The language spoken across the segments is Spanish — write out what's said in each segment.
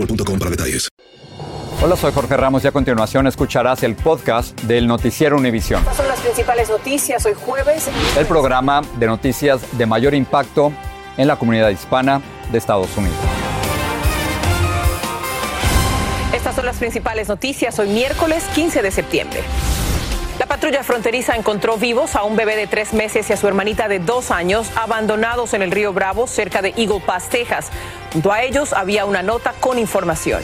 boostmobile.com para detalles. Hola, soy Jorge Ramos y a continuación escucharás el podcast del Noticiero Univisión. Estas son las principales noticias hoy jueves. El programa de noticias de mayor impacto en la comunidad hispana de Estados Unidos. Estas son las principales noticias hoy miércoles 15 de septiembre. La patrulla fronteriza encontró vivos a un bebé de tres meses y a su hermanita de dos años abandonados en el río Bravo cerca de Eagle Pass, Texas. Junto a ellos había una nota con información.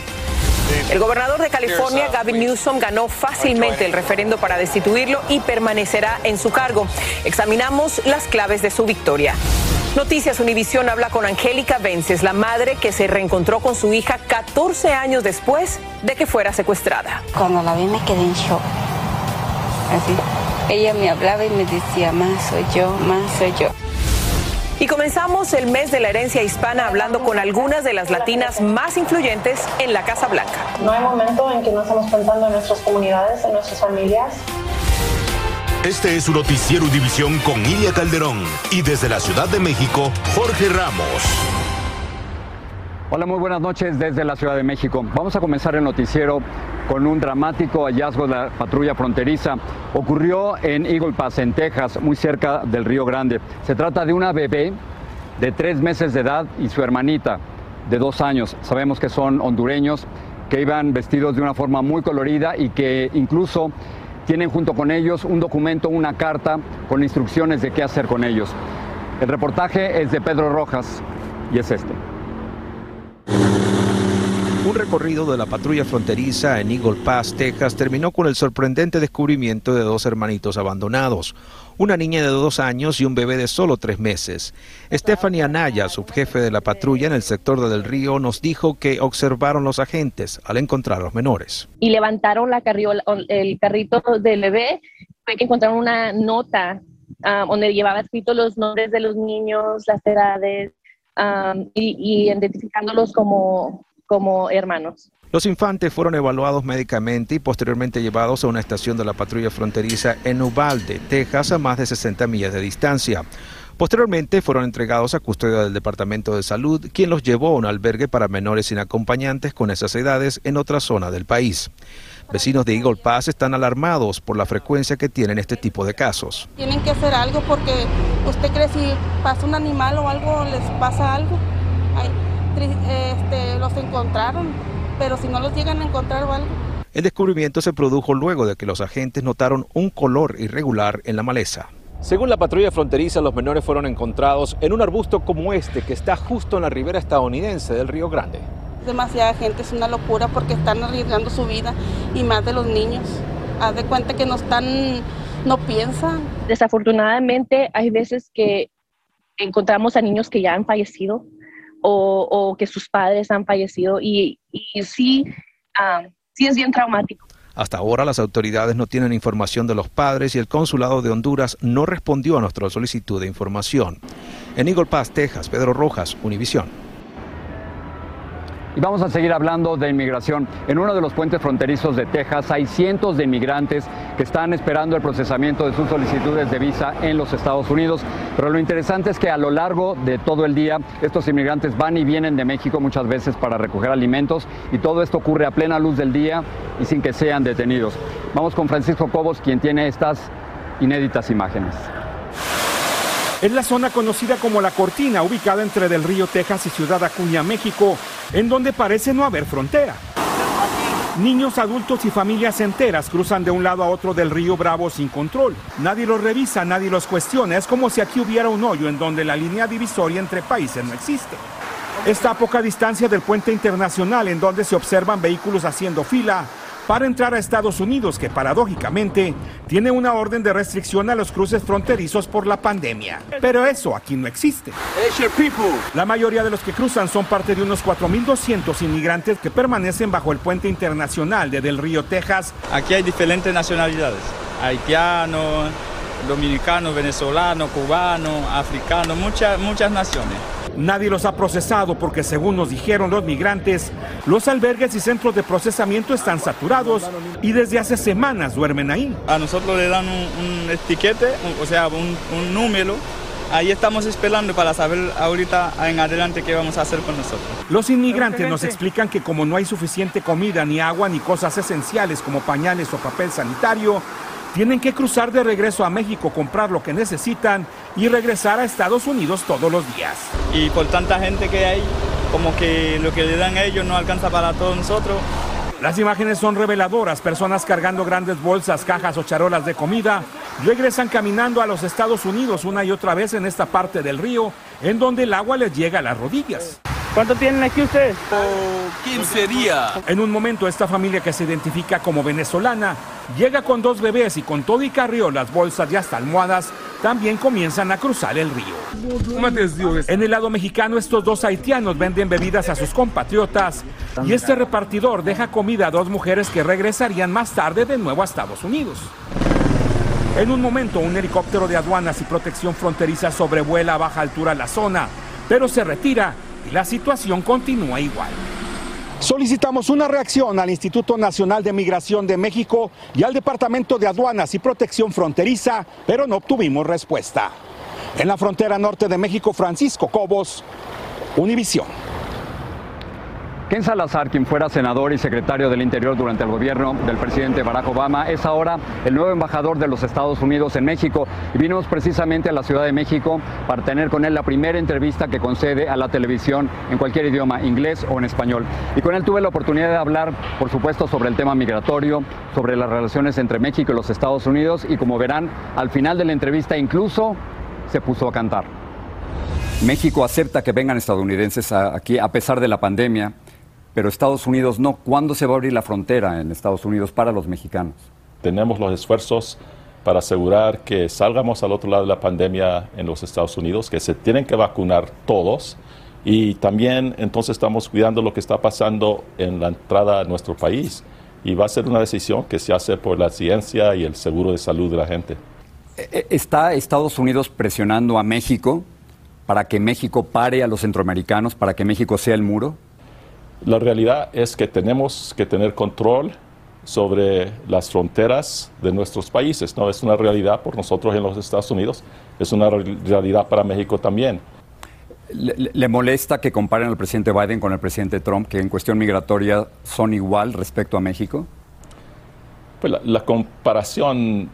El gobernador de California, Gavin Newsom, ganó fácilmente el referendo para destituirlo y permanecerá en su cargo. Examinamos las claves de su victoria. Noticias Univisión habla con Angélica Vences, la madre que se reencontró con su hija 14 años después de que fuera secuestrada. Cuando la vi me quedé en shock. Así. Ella me hablaba y me decía, más soy yo, más soy yo. Y comenzamos el mes de la herencia hispana hablando con algunas de las latinas más influyentes en la Casa Blanca. No hay momento en que no estamos pensando en nuestras comunidades, en nuestras familias. Este es su noticiero División con Ilia Calderón y desde la Ciudad de México, Jorge Ramos. Hola, muy buenas noches desde la Ciudad de México. Vamos a comenzar el noticiero con un dramático hallazgo de la patrulla fronteriza. Ocurrió en Eagle Pass, en Texas, muy cerca del Río Grande. Se trata de una bebé de tres meses de edad y su hermanita de dos años. Sabemos que son hondureños, que iban vestidos de una forma muy colorida y que incluso tienen junto con ellos un documento, una carta con instrucciones de qué hacer con ellos. El reportaje es de Pedro Rojas y es este. Un recorrido de la patrulla fronteriza en Eagle Pass, Texas, terminó con el sorprendente descubrimiento de dos hermanitos abandonados, una niña de dos años y un bebé de solo tres meses. Stephanie Anaya, subjefe de la patrulla en el sector de Del Río, nos dijo que observaron los agentes al encontrar a los menores. Y levantaron la carriola, el carrito del bebé, fue que encontraron una nota ah, donde llevaba escritos los nombres de los niños, las edades, y, y, identificándolos como, como hermanos. Los infantes fueron evaluados médicamente y posteriormente llevados a una estación de la patrulla fronteriza en Uvalde, Texas, a más de 60 millas de distancia. Posteriormente fueron entregados a custodia del Departamento de Salud, quien los llevó a un albergue para menores sin acompañantes con esas edades en otra zona del país. Vecinos de Eagle Pass están alarmados por la frecuencia que tienen este tipo de casos. Tienen que hacer algo porque usted cree si pasa un animal o algo, les pasa algo. Ay, este, los encontraron, pero si no los llegan a encontrar o algo. El descubrimiento se produjo luego de que los agentes notaron un color irregular en la maleza. Según la patrulla fronteriza, los menores fueron encontrados en un arbusto como este que está justo en la ribera estadounidense del Río Grande. Demasiada gente, es una locura porque están arriesgando su vida y más de los niños. Haz de cuenta que no están, no piensan. Desafortunadamente hay veces que encontramos a niños que ya han fallecido o, que sus padres han fallecido y, sí, um, sí es bien traumático. Hasta ahora las autoridades no tienen información de los padres y el consulado de Honduras no respondió a nuestra solicitud de información. En Eagle Pass, Texas, Pedro Rojas, Univisión. Y vamos a seguir hablando de inmigración. En uno de los puentes fronterizos de Texas hay cientos de inmigrantes que están esperando el procesamiento de sus solicitudes de visa en los Estados Unidos. Pero lo interesante es que a lo largo de todo el día estos inmigrantes van y vienen de México muchas veces para recoger alimentos y todo esto ocurre a plena luz del día y sin que sean detenidos. Vamos con Francisco Cobos, quien tiene estas inéditas imágenes. Es la zona conocida como La Cortina, ubicada entre Del Río, Texas y Ciudad Acuña, México, en donde parece no haber frontera. Niños, adultos y familias enteras cruzan de un lado a otro del río Bravo sin control. Nadie los revisa, nadie los cuestiona. Es como si aquí hubiera un hoyo en donde la línea divisoria entre países no existe. Está a poca distancia del puente internacional en donde se observan vehículos haciendo fila para entrar a Estados Unidos, que paradójicamente tiene una orden de restricción a los cruces fronterizos por la pandemia. Pero eso aquí no existe. La mayoría de los que cruzan son parte de unos 4.200 inmigrantes que permanecen bajo el puente internacional de Del Río, Texas. Aquí hay diferentes nacionalidades, haitianos, dominicanos, venezolanos, cubanos, africanos, muchas, muchas naciones. Nadie los ha procesado porque según nos dijeron los migrantes, los albergues y centros de procesamiento están saturados y desde hace semanas duermen ahí. A nosotros le dan un, etiquete, o sea, un, un número ahí estamos esperando para saber ahorita en adelante qué vamos a hacer con nosotros. Los inmigrantes nos explican que como no hay suficiente comida, ni agua, ni cosas esenciales como pañales o papel sanitario, tienen que cruzar de regreso a México, comprar lo que necesitan y regresar a Estados Unidos todos los días. Y por tanta gente que hay, como que lo que le dan a ellos no alcanza para todos nosotros. Las imágenes son reveladoras. Personas cargando grandes bolsas, cajas o charolas de comida regresan caminando a los Estados Unidos una y otra vez en esta parte del río, en donde el agua les llega a las rodillas. ¿Cuánto tienen aquí ustedes? Por 15 días. En un momento, esta familia que se identifica como venezolana llega con dos bebés y con todo y carriolas, bolsas y hasta almohadas, también comienzan a cruzar el río. En el lado mexicano, estos dos haitianos venden bebidas a sus compatriotas y este repartidor deja comida a dos mujeres que regresarían más tarde de nuevo a Estados Unidos. En un momento, un helicóptero de aduanas y protección fronteriza sobrevuela a baja altura la zona, pero se retira y la situación continúa igual. Solicitamos una reacción al Instituto Nacional de Migración de México y al Departamento de Aduanas y Protección Fronteriza, pero no obtuvimos respuesta. En la frontera norte de México, Francisco Cobos, Univisión. Ken Salazar, quien fuera senador y secretario del Interior durante el gobierno del presidente Barack Obama, es ahora el nuevo embajador de los Estados Unidos en México. Y vinimos precisamente a la Ciudad de México para tener con él la primera entrevista que concede a la televisión en cualquier idioma, inglés o en español. Y con él tuve la oportunidad de hablar, por supuesto, sobre el tema migratorio, sobre las relaciones entre México y los Estados Unidos. Y como verán, al final de la entrevista incluso se puso a cantar. México acepta que vengan estadounidenses aquí a pesar de la pandemia pero Estados Unidos no. ¿Cuándo se va a abrir la frontera en Estados Unidos para los mexicanos? Tenemos los esfuerzos para asegurar que salgamos al otro lado de la pandemia en los Estados Unidos, que se tienen que vacunar todos y también entonces estamos cuidando lo que está pasando en la entrada a nuestro país y va a ser una decisión que se hace por la ciencia y el seguro de salud de la gente. E, e, ¿Está Estados Unidos presionando a México para que México pare a los centroamericanos, para que México sea el muro? La realidad es que tenemos que tener control sobre las fronteras de nuestros países. No es una realidad por nosotros en los Estados Unidos, es una realidad para México también. ¿Le, molesta que comparen al presidente Biden con el presidente Trump, que en cuestión migratoria son igual respecto a México? Pues la, comparación eh,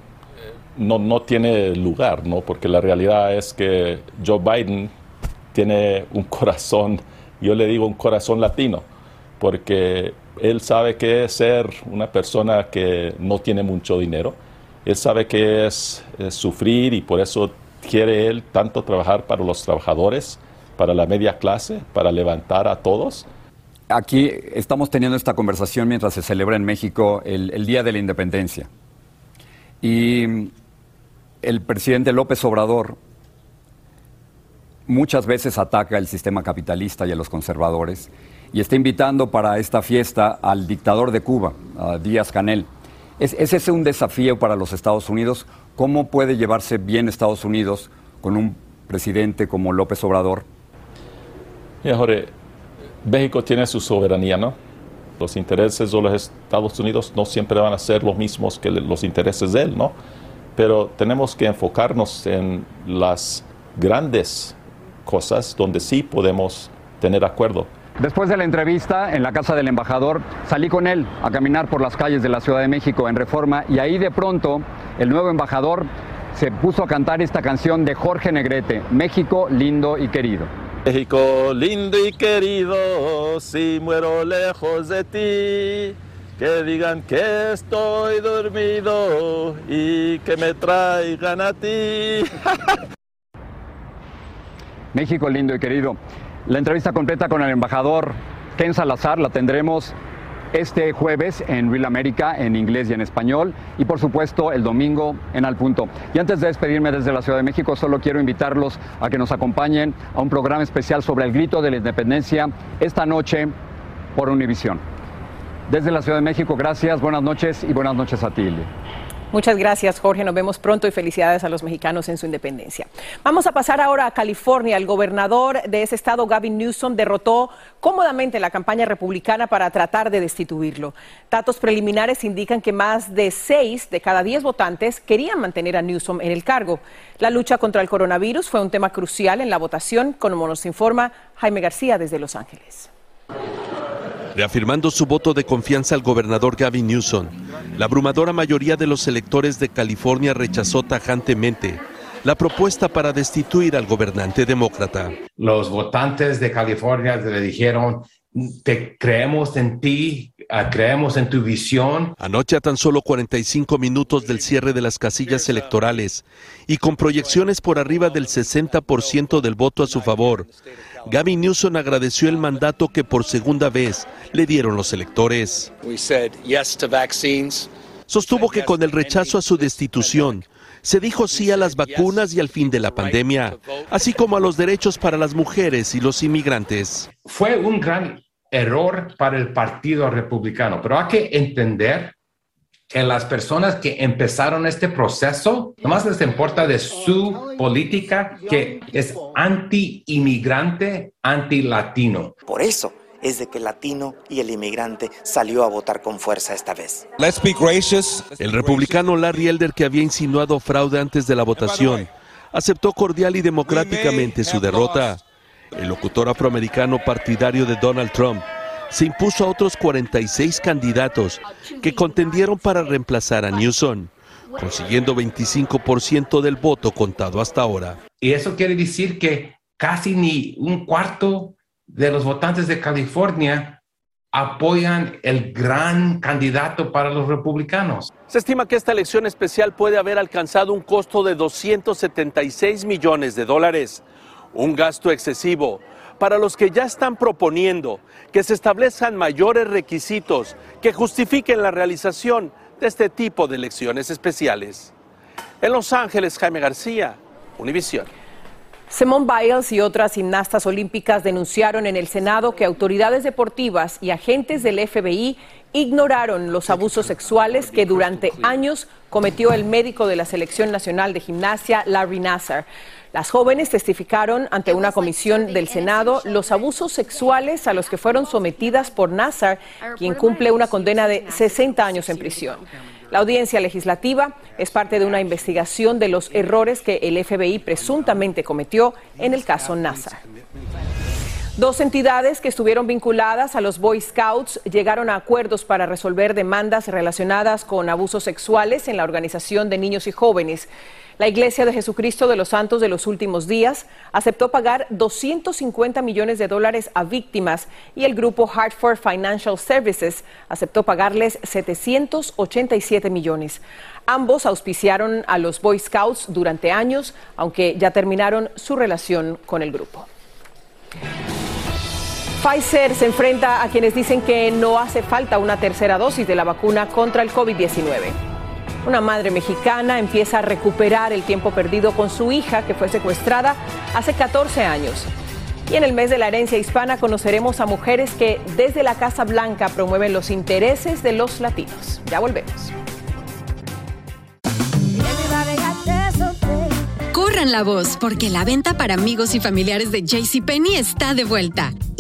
no, no, tiene lugar, ¿no? porque la realidad es que Joe Biden tiene un corazón, yo le digo un corazón latino porque él sabe que es ser una persona que no tiene mucho dinero, él sabe que es, sufrir y por eso quiere él tanto trabajar para los trabajadores, para la media clase, para levantar a todos. Aquí estamos teniendo esta conversación mientras se celebra en México el, el Día de la Independencia. Y el presidente López Obrador muchas veces ataca el sistema capitalista y a los conservadores y está invitando para esta fiesta al dictador de Cuba, Díaz Canel. ¿Es, ese un desafío para los Estados Unidos? ¿Cómo puede llevarse bien Estados Unidos con un presidente como López Obrador? Mira, Jorge, México tiene su soberanía, ¿no? Los intereses de los Estados Unidos no siempre van a ser los mismos que los intereses de él, ¿no? Pero tenemos que enfocarnos en las grandes cosas donde sí podemos tener acuerdo. Después de la entrevista en la casa del embajador, salí con él a caminar por las calles de la Ciudad de México en Reforma y ahí de pronto el nuevo embajador se puso a cantar esta canción de Jorge Negrete, México lindo y querido. México lindo y querido, si muero lejos de ti, que digan que estoy dormido y que me traigan a ti. México lindo y querido. La entrevista completa con el embajador Ken Salazar la tendremos este jueves en Real América en inglés y en español y por supuesto el domingo en Al Punto. Y antes de despedirme desde la Ciudad de México, solo quiero invitarlos a que nos acompañen a un programa especial sobre el grito de la independencia esta noche por Univisión. Desde la Ciudad de México, gracias, buenas noches y buenas noches a ti. Muchas gracias, Jorge. Nos vemos pronto y felicidades a los mexicanos en su independencia. Vamos a pasar ahora a California. El gobernador de ese estado, Gavin Newsom, derrotó cómodamente la campaña republicana para tratar de destituirlo. Datos preliminares indican que más de seis de cada diez votantes querían mantener a Newsom en el cargo. La lucha contra el coronavirus fue un tema crucial en la votación, como nos informa Jaime García desde Los Ángeles. Reafirmando su voto de confianza al gobernador Gavin Newsom, la abrumadora mayoría de los electores de California rechazó tajantemente la propuesta para destituir al gobernante demócrata. Los votantes de California le dijeron, te creemos en ti, ah, creemos en tu visión. Anoche a tan solo 45 minutos del cierre de las casillas electorales y con proyecciones por arriba del 60% del voto a su favor, Gavin Newsom agradeció el mandato que por segunda vez le dieron los electores. Sostuvo que con el rechazo a su destitución, se dijo sí a las vacunas y al fin de la pandemia, así como a los derechos para las mujeres y los inmigrantes. Fue un gran error para el Partido Republicano, pero hay que entender que las personas que empezaron este proceso, nomás les importa de su política que es anti-inmigrante, anti-latino. Por eso es de que el latino y el inmigrante salió a votar con fuerza esta vez. El republicano Larry Elder, que había insinuado fraude antes de la votación, aceptó cordial y democráticamente su derrota. El locutor afroamericano partidario de Donald Trump se impuso a otros 46 candidatos que contendieron para reemplazar a Newsom, consiguiendo 25% del voto contado hasta ahora. Y eso quiere decir que casi ni un cuarto de los votantes de California apoyan el gran candidato para los republicanos. Se estima que esta elección especial puede haber alcanzado un costo de 276 millones de dólares, un gasto excesivo para los que ya están proponiendo que se establezcan mayores requisitos que justifiquen la realización de este tipo de elecciones especiales. En Los Ángeles, Jaime García, Univisión. Simone Biles y otras gimnastas olímpicas denunciaron en el Senado que autoridades deportivas y agentes del FBI ignoraron los abusos sexuales que durante años cometió el médico de la Selección Nacional de Gimnasia, Larry Nassar. Las jóvenes testificaron ante una comisión del Senado los abusos sexuales a los que fueron sometidas por Nassar, quien cumple una condena de 60 años en prisión. La audiencia legislativa es parte de una investigación de los errores que el FBI presuntamente cometió en el caso Nassar. Dos entidades que estuvieron vinculadas a los Boy Scouts llegaron a acuerdos para resolver demandas relacionadas con abusos sexuales en la organización de niños y jóvenes. La Iglesia de Jesucristo de los Santos de los Últimos Días aceptó pagar 250 millones de dólares a víctimas y el grupo Hartford Financial Services aceptó pagarles 787 millones. Ambos auspiciaron a los Boy Scouts durante años, aunque ya terminaron su relación con el grupo. Pfizer se enfrenta a quienes dicen que no hace falta una tercera dosis de la vacuna contra el COVID-19. Una madre mexicana empieza a recuperar el tiempo perdido con su hija que fue secuestrada hace 14 años. Y en el mes de la herencia hispana conoceremos a mujeres que desde la Casa Blanca promueven los intereses de los latinos. Ya volvemos. Corran la voz porque la venta para amigos y familiares de JCPenney está de vuelta.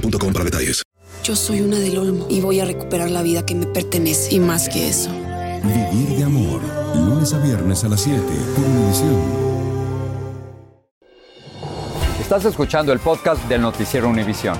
boostmobile.com para detalles. Yo soy una del Olmo y voy a recuperar la vida que me pertenece. Y más que eso. Vivir de amor. Lunes a viernes a las 7 por Univisión. Estás escuchando el podcast del noticiero Univisión.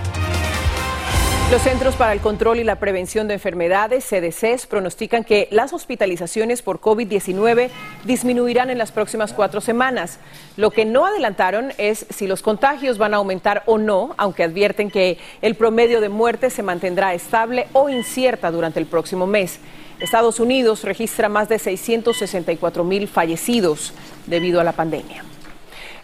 Los Centros para el Control y la Prevención de Enfermedades, CDCs, pronostican que las hospitalizaciones por COVID-19 disminuirán en las próximas cuatro semanas. Lo que no adelantaron es si los contagios van a aumentar o no, aunque advierten que el promedio de muertes se mantendrá estable o incierta durante el próximo mes. Estados Unidos registra más de 664 mil fallecidos debido a la pandemia.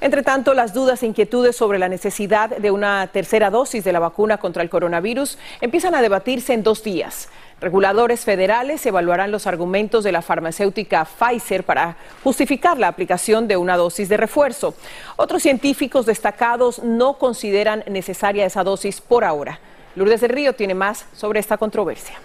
Entre tanto, las dudas e inquietudes sobre la necesidad de una tercera dosis de la vacuna contra el coronavirus empiezan a debatirse en dos días. Reguladores federales evaluarán los argumentos de la farmacéutica Pfizer para justificar la aplicación de una dosis de refuerzo. Otros científicos destacados no consideran necesaria esa dosis por ahora. Lourdes del Río tiene más sobre esta controversia.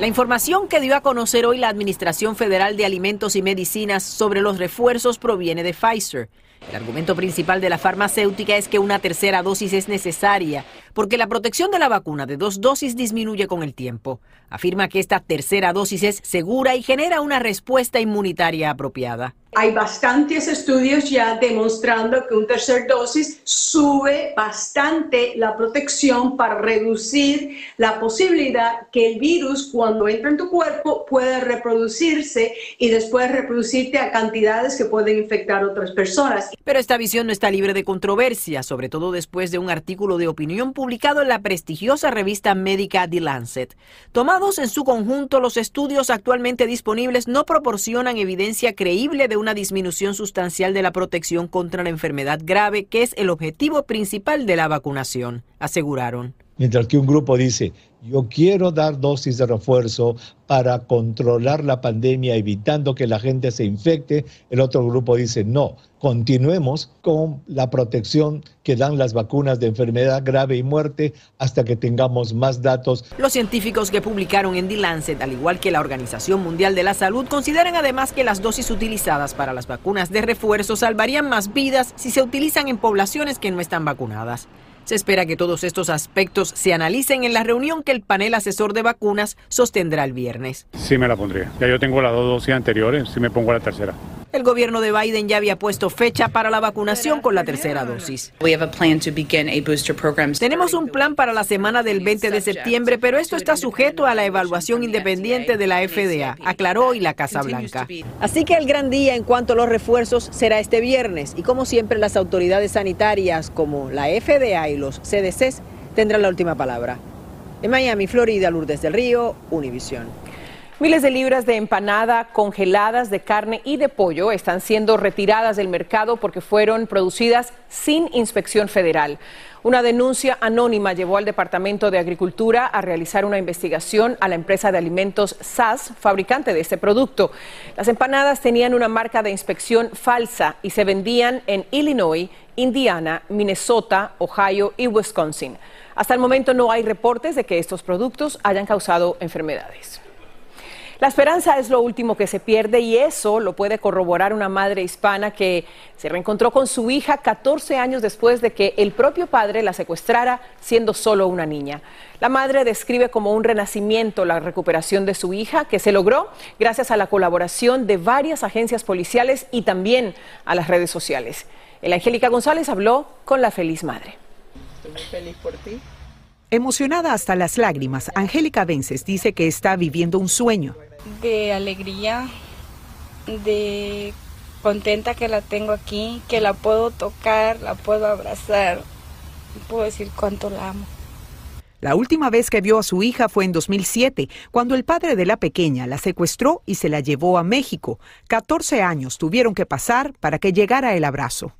La información que dio a conocer hoy la Administración Federal de Alimentos y Medicinas sobre los refuerzos proviene de Pfizer. El argumento principal de la farmacéutica es que una tercera dosis es necesaria porque la protección de la vacuna de dos dosis disminuye con el tiempo. Afirma que esta tercera dosis es segura y genera una respuesta inmunitaria apropiada. Hay bastantes estudios ya demostrando que una tercera dosis sube bastante la protección para reducir la posibilidad que el virus cuando entra en tu cuerpo pueda reproducirse y después reproducirte a cantidades que pueden infectar a otras personas. Pero esta visión no está libre de controversia, sobre todo después de un artículo de opinión publicado en la prestigiosa revista médica The Lancet. Tomados en su conjunto, los estudios actualmente disponibles no proporcionan evidencia creíble de una disminución sustancial de la protección contra la enfermedad grave, que es el objetivo principal de la vacunación, aseguraron. Mientras que un grupo dice, yo quiero dar dosis de refuerzo para controlar la pandemia, evitando que la gente se infecte, el otro grupo dice, no, continuemos con la protección que dan las vacunas de enfermedad grave y muerte hasta que tengamos más datos. Los científicos que publicaron en The Lancet, al igual que la Organización Mundial de la Salud, consideran además que las dosis utilizadas para las vacunas de refuerzo salvarían más vidas si se utilizan en poblaciones que no están vacunadas. Se espera que todos estos aspectos se analicen en la reunión que el panel asesor de vacunas sostendrá el viernes. Sí me la pondría. Ya yo tengo las dos dosis anteriores, sí me pongo la tercera. El gobierno de Biden ya había puesto fecha para la vacunación con la tercera dosis. Tenemos un plan para la semana del 20 de septiembre, pero esto está sujeto a la evaluación independiente de la FDA, aclaró hoy la Casa Blanca. Así que el gran día en cuanto a los refuerzos será este viernes y como siempre las autoridades sanitarias como la FDA y los CDCs tendrán la última palabra. En Miami, Florida, Lourdes del Río, Univisión. Miles de libras de empanada congeladas de carne y de pollo están siendo retiradas del mercado porque fueron producidas sin inspección federal. Una denuncia anónima llevó al Departamento de Agricultura a realizar una investigación a la empresa de alimentos SAS, fabricante de este producto. Las empanadas tenían una marca de inspección falsa y se vendían en Illinois, Indiana, Minnesota, Ohio y Wisconsin. Hasta el momento no hay reportes de que estos productos hayan causado enfermedades. La esperanza es lo último que se pierde y eso lo puede corroborar una madre hispana que se reencontró con su hija 14 años después de que el propio padre la secuestrara siendo solo una niña. La madre describe como un renacimiento la recuperación de su hija que se logró gracias a la colaboración de varias agencias policiales y también a las redes sociales. El Angélica González habló con la feliz madre. Estoy muy feliz por ti. Emocionada hasta las lágrimas, Angélica Vences dice que está viviendo un sueño de alegría, de contenta que la tengo aquí, que la puedo tocar, la puedo abrazar, puedo decir cuánto la amo. La última vez que vio a su hija fue en 2007, cuando el padre de la pequeña la secuestró y se la llevó a México. 14 años tuvieron que pasar para que llegara el abrazo.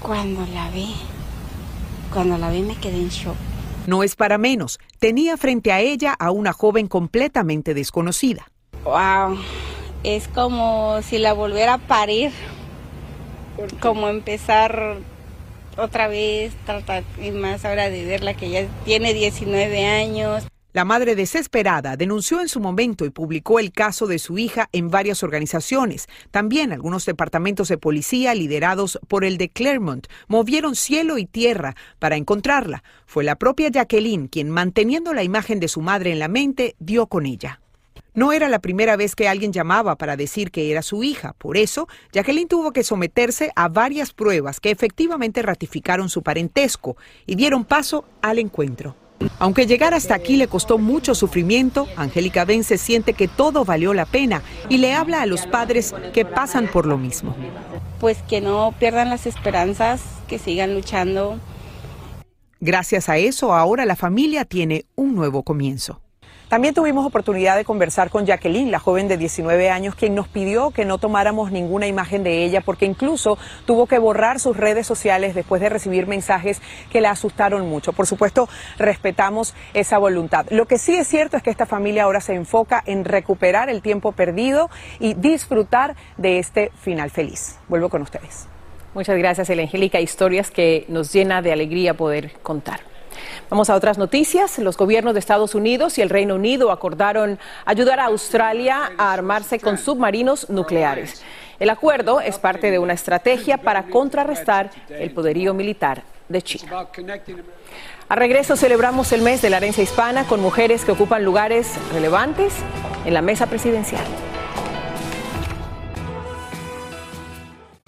Cuando la vi, cuando la vi me quedé en shock. No es para menos, tenía frente a ella a una joven completamente desconocida. Wow, es como si la volviera a parir, como empezar otra vez, tratar y más ahora de verla que ya tiene 19 años. La madre desesperada denunció en su momento y publicó el caso de su hija en varias organizaciones. También algunos departamentos de policía liderados por el de Claremont movieron cielo y tierra para encontrarla. Fue la propia Jacqueline quien, manteniendo la imagen de su madre en la mente, dio con ella. No era la primera vez que alguien llamaba para decir que era su hija. Por eso, Jacqueline tuvo que someterse a varias pruebas que efectivamente ratificaron su parentesco y dieron paso al encuentro. Aunque llegar hasta aquí le costó mucho sufrimiento, Angélica Vence siente que todo valió la pena y le habla a los padres que pasan por lo mismo. Pues que no pierdan las esperanzas, que sigan luchando. Gracias a eso, ahora la familia tiene un nuevo comienzo. También tuvimos oportunidad de conversar con Jacqueline, la joven de 19 años, quien nos pidió que no tomáramos ninguna imagen de ella porque incluso tuvo que borrar sus redes sociales después de recibir mensajes que la asustaron mucho. Por supuesto, respetamos esa voluntad. Lo que sí es cierto es que esta familia ahora se enfoca en recuperar el tiempo perdido y disfrutar de este final feliz. Vuelvo con ustedes. Muchas gracias, Angélica. Historias que nos llena de alegría poder contar. Vamos a otras noticias. Los gobiernos de Estados Unidos y el Reino Unido acordaron ayudar a Australia a armarse con submarinos nucleares. El acuerdo es parte de una estrategia para contrarrestar el poderío militar de China. A regreso celebramos el mes de la herencia hispana con mujeres que ocupan lugares relevantes en la mesa presidencial.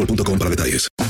boostmobile.com para detalles.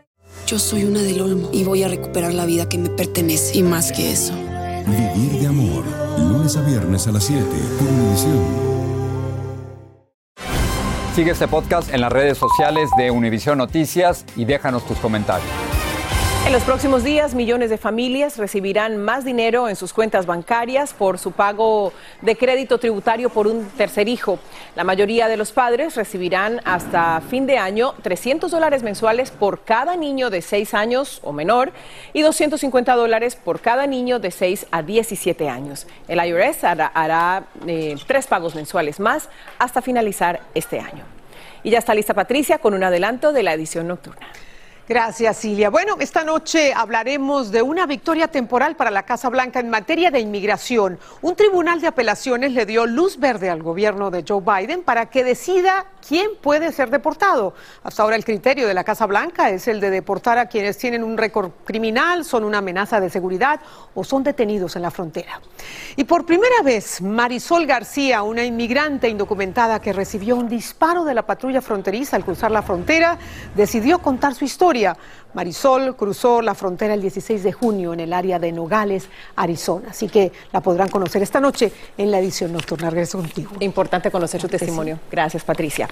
Yo soy una del Olmo y voy a recuperar la vida que me pertenece y más que eso. Vivir de amor. Lunes a viernes a las 7 por Univisión. Sigue este podcast en las redes sociales de Univision Noticias y déjanos tus comentarios. En los próximos días, millones de familias recibirán más dinero en sus cuentas bancarias por su pago de crédito tributario por un tercer hijo. La mayoría de los padres recibirán hasta fin de año 300 dólares mensuales por cada niño de 6 años o menor y 250 dólares por cada niño de 6 a 17 años. El IRS hará, eh, tres pagos mensuales más hasta finalizar este año. Y ya está lista Patricia con un adelanto de la edición nocturna. Gracias, Silvia. Bueno, esta noche hablaremos de una victoria temporal para la Casa Blanca en materia de inmigración. Un tribunal de apelaciones le dio luz verde al gobierno de Joe Biden para que decida quién puede ser deportado. Hasta ahora el criterio de la Casa Blanca es el de deportar a quienes tienen un récord criminal, son una amenaza de seguridad o son detenidos en la frontera. Y por primera vez, Marisol García, una inmigrante indocumentada que recibió un disparo de la patrulla fronteriza al cruzar la frontera, decidió contar su historia. Luria Marisol cruzó la frontera el 16 de junio en el área de Nogales, Arizona. Así que la podrán conocer esta noche en la edición nocturna. Regreso contigo. Importante conocer su testimonio. Gracias, Patricia.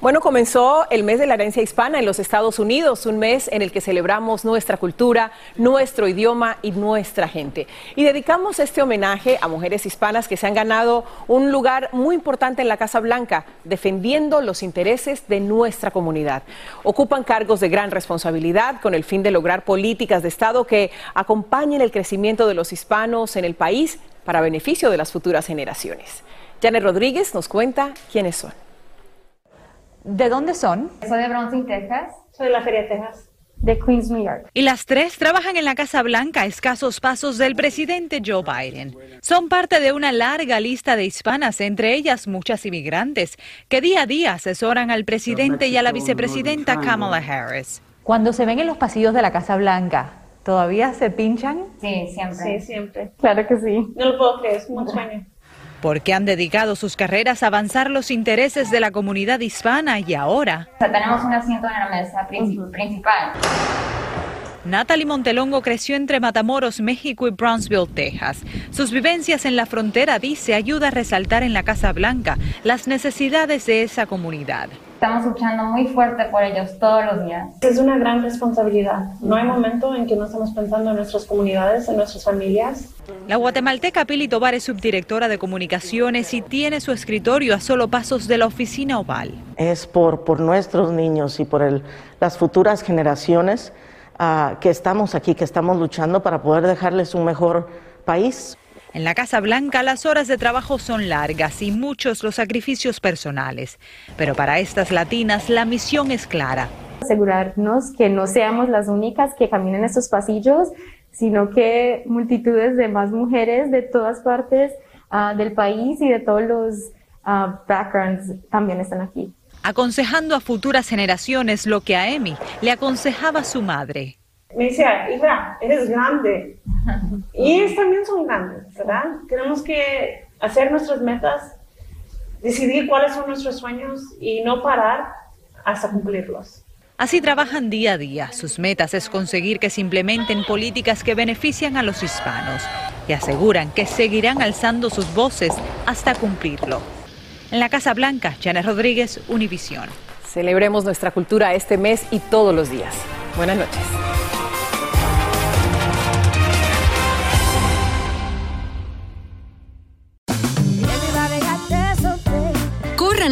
Bueno, comenzó el mes de la herencia hispana en los Estados Unidos, un mes en el que celebramos nuestra cultura, nuestro idioma y nuestra gente. Y dedicamos este homenaje a mujeres hispanas que se han ganado un lugar muy importante en la Casa Blanca, defendiendo los intereses de nuestra comunidad. Ocupan cargos de gran responsabilidad con el fin de lograr políticas de Estado que acompañen el crecimiento de los hispanos en el país para beneficio de las futuras generaciones. Janet Rodríguez nos cuenta quiénes son. ¿De dónde son? Soy de Brownsville, Texas. Soy de la Feria de Texas. de Queens, New York. Y las tres trabajan en la Casa Blanca a escasos pasos del presidente Joe Biden. Son parte de una larga lista de hispanas, entre ellas muchas inmigrantes, que día a día asesoran al presidente y a la vicepresidenta Kamala Harris. Cuando se ven en los pasillos de la Casa Blanca, ¿todavía se pinchan? Sí, siempre. Sí, siempre. Claro que sí. No lo puedo creer, es un sueño. Porque han dedicado sus carreras a avanzar los intereses de la comunidad hispana y ahora. O sea, tenemos un asiento en la mesa principal. Natalie Montelongo creció entre Matamoros, México y Brownsville, Texas. Sus vivencias en la frontera, dice, ayuda a resaltar en la Casa Blanca las necesidades de esa comunidad. Estamos luchando muy fuerte por ellos todos los días. Es una gran responsabilidad. No hay momento en que no estamos pensando en nuestras comunidades, en nuestras familias. La guatemalteca Pili Tobar es subdirectora de comunicaciones y tiene su escritorio a solo pasos de la oficina oval. Es por, por nuestros niños y por el, las futuras generaciones uh, que estamos aquí, que estamos luchando para poder dejarles un mejor país. En la Casa Blanca las horas de trabajo son largas y muchos los sacrificios personales. Pero para estas latinas la misión es clara. Asegurarnos que no seamos las únicas que caminen estos pasillos, sino que multitudes de más mujeres de todas partes uh, del país y de todos los uh, backgrounds también están aquí. Aconsejando a futuras generaciones lo que a Emi le aconsejaba su madre. Me decía, hija, eres grande. Y ellos también son grandes, ¿verdad? Tenemos que hacer nuestras metas, decidir cuáles son nuestros sueños y no parar hasta cumplirlos. Así trabajan día a día. Sus metas es conseguir que se implementen políticas que benefician a los hispanos y aseguran que seguirán alzando sus voces hasta cumplirlo. En la Casa Blanca, Janet Rodríguez, Univisión. Celebremos nuestra cultura este mes y todos los días. Buenas noches.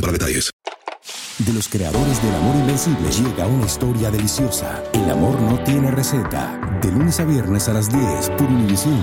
para detalles. De los creadores del amor invencible llega una historia deliciosa. El amor no tiene receta. De lunes a viernes a las 10 por Univisión.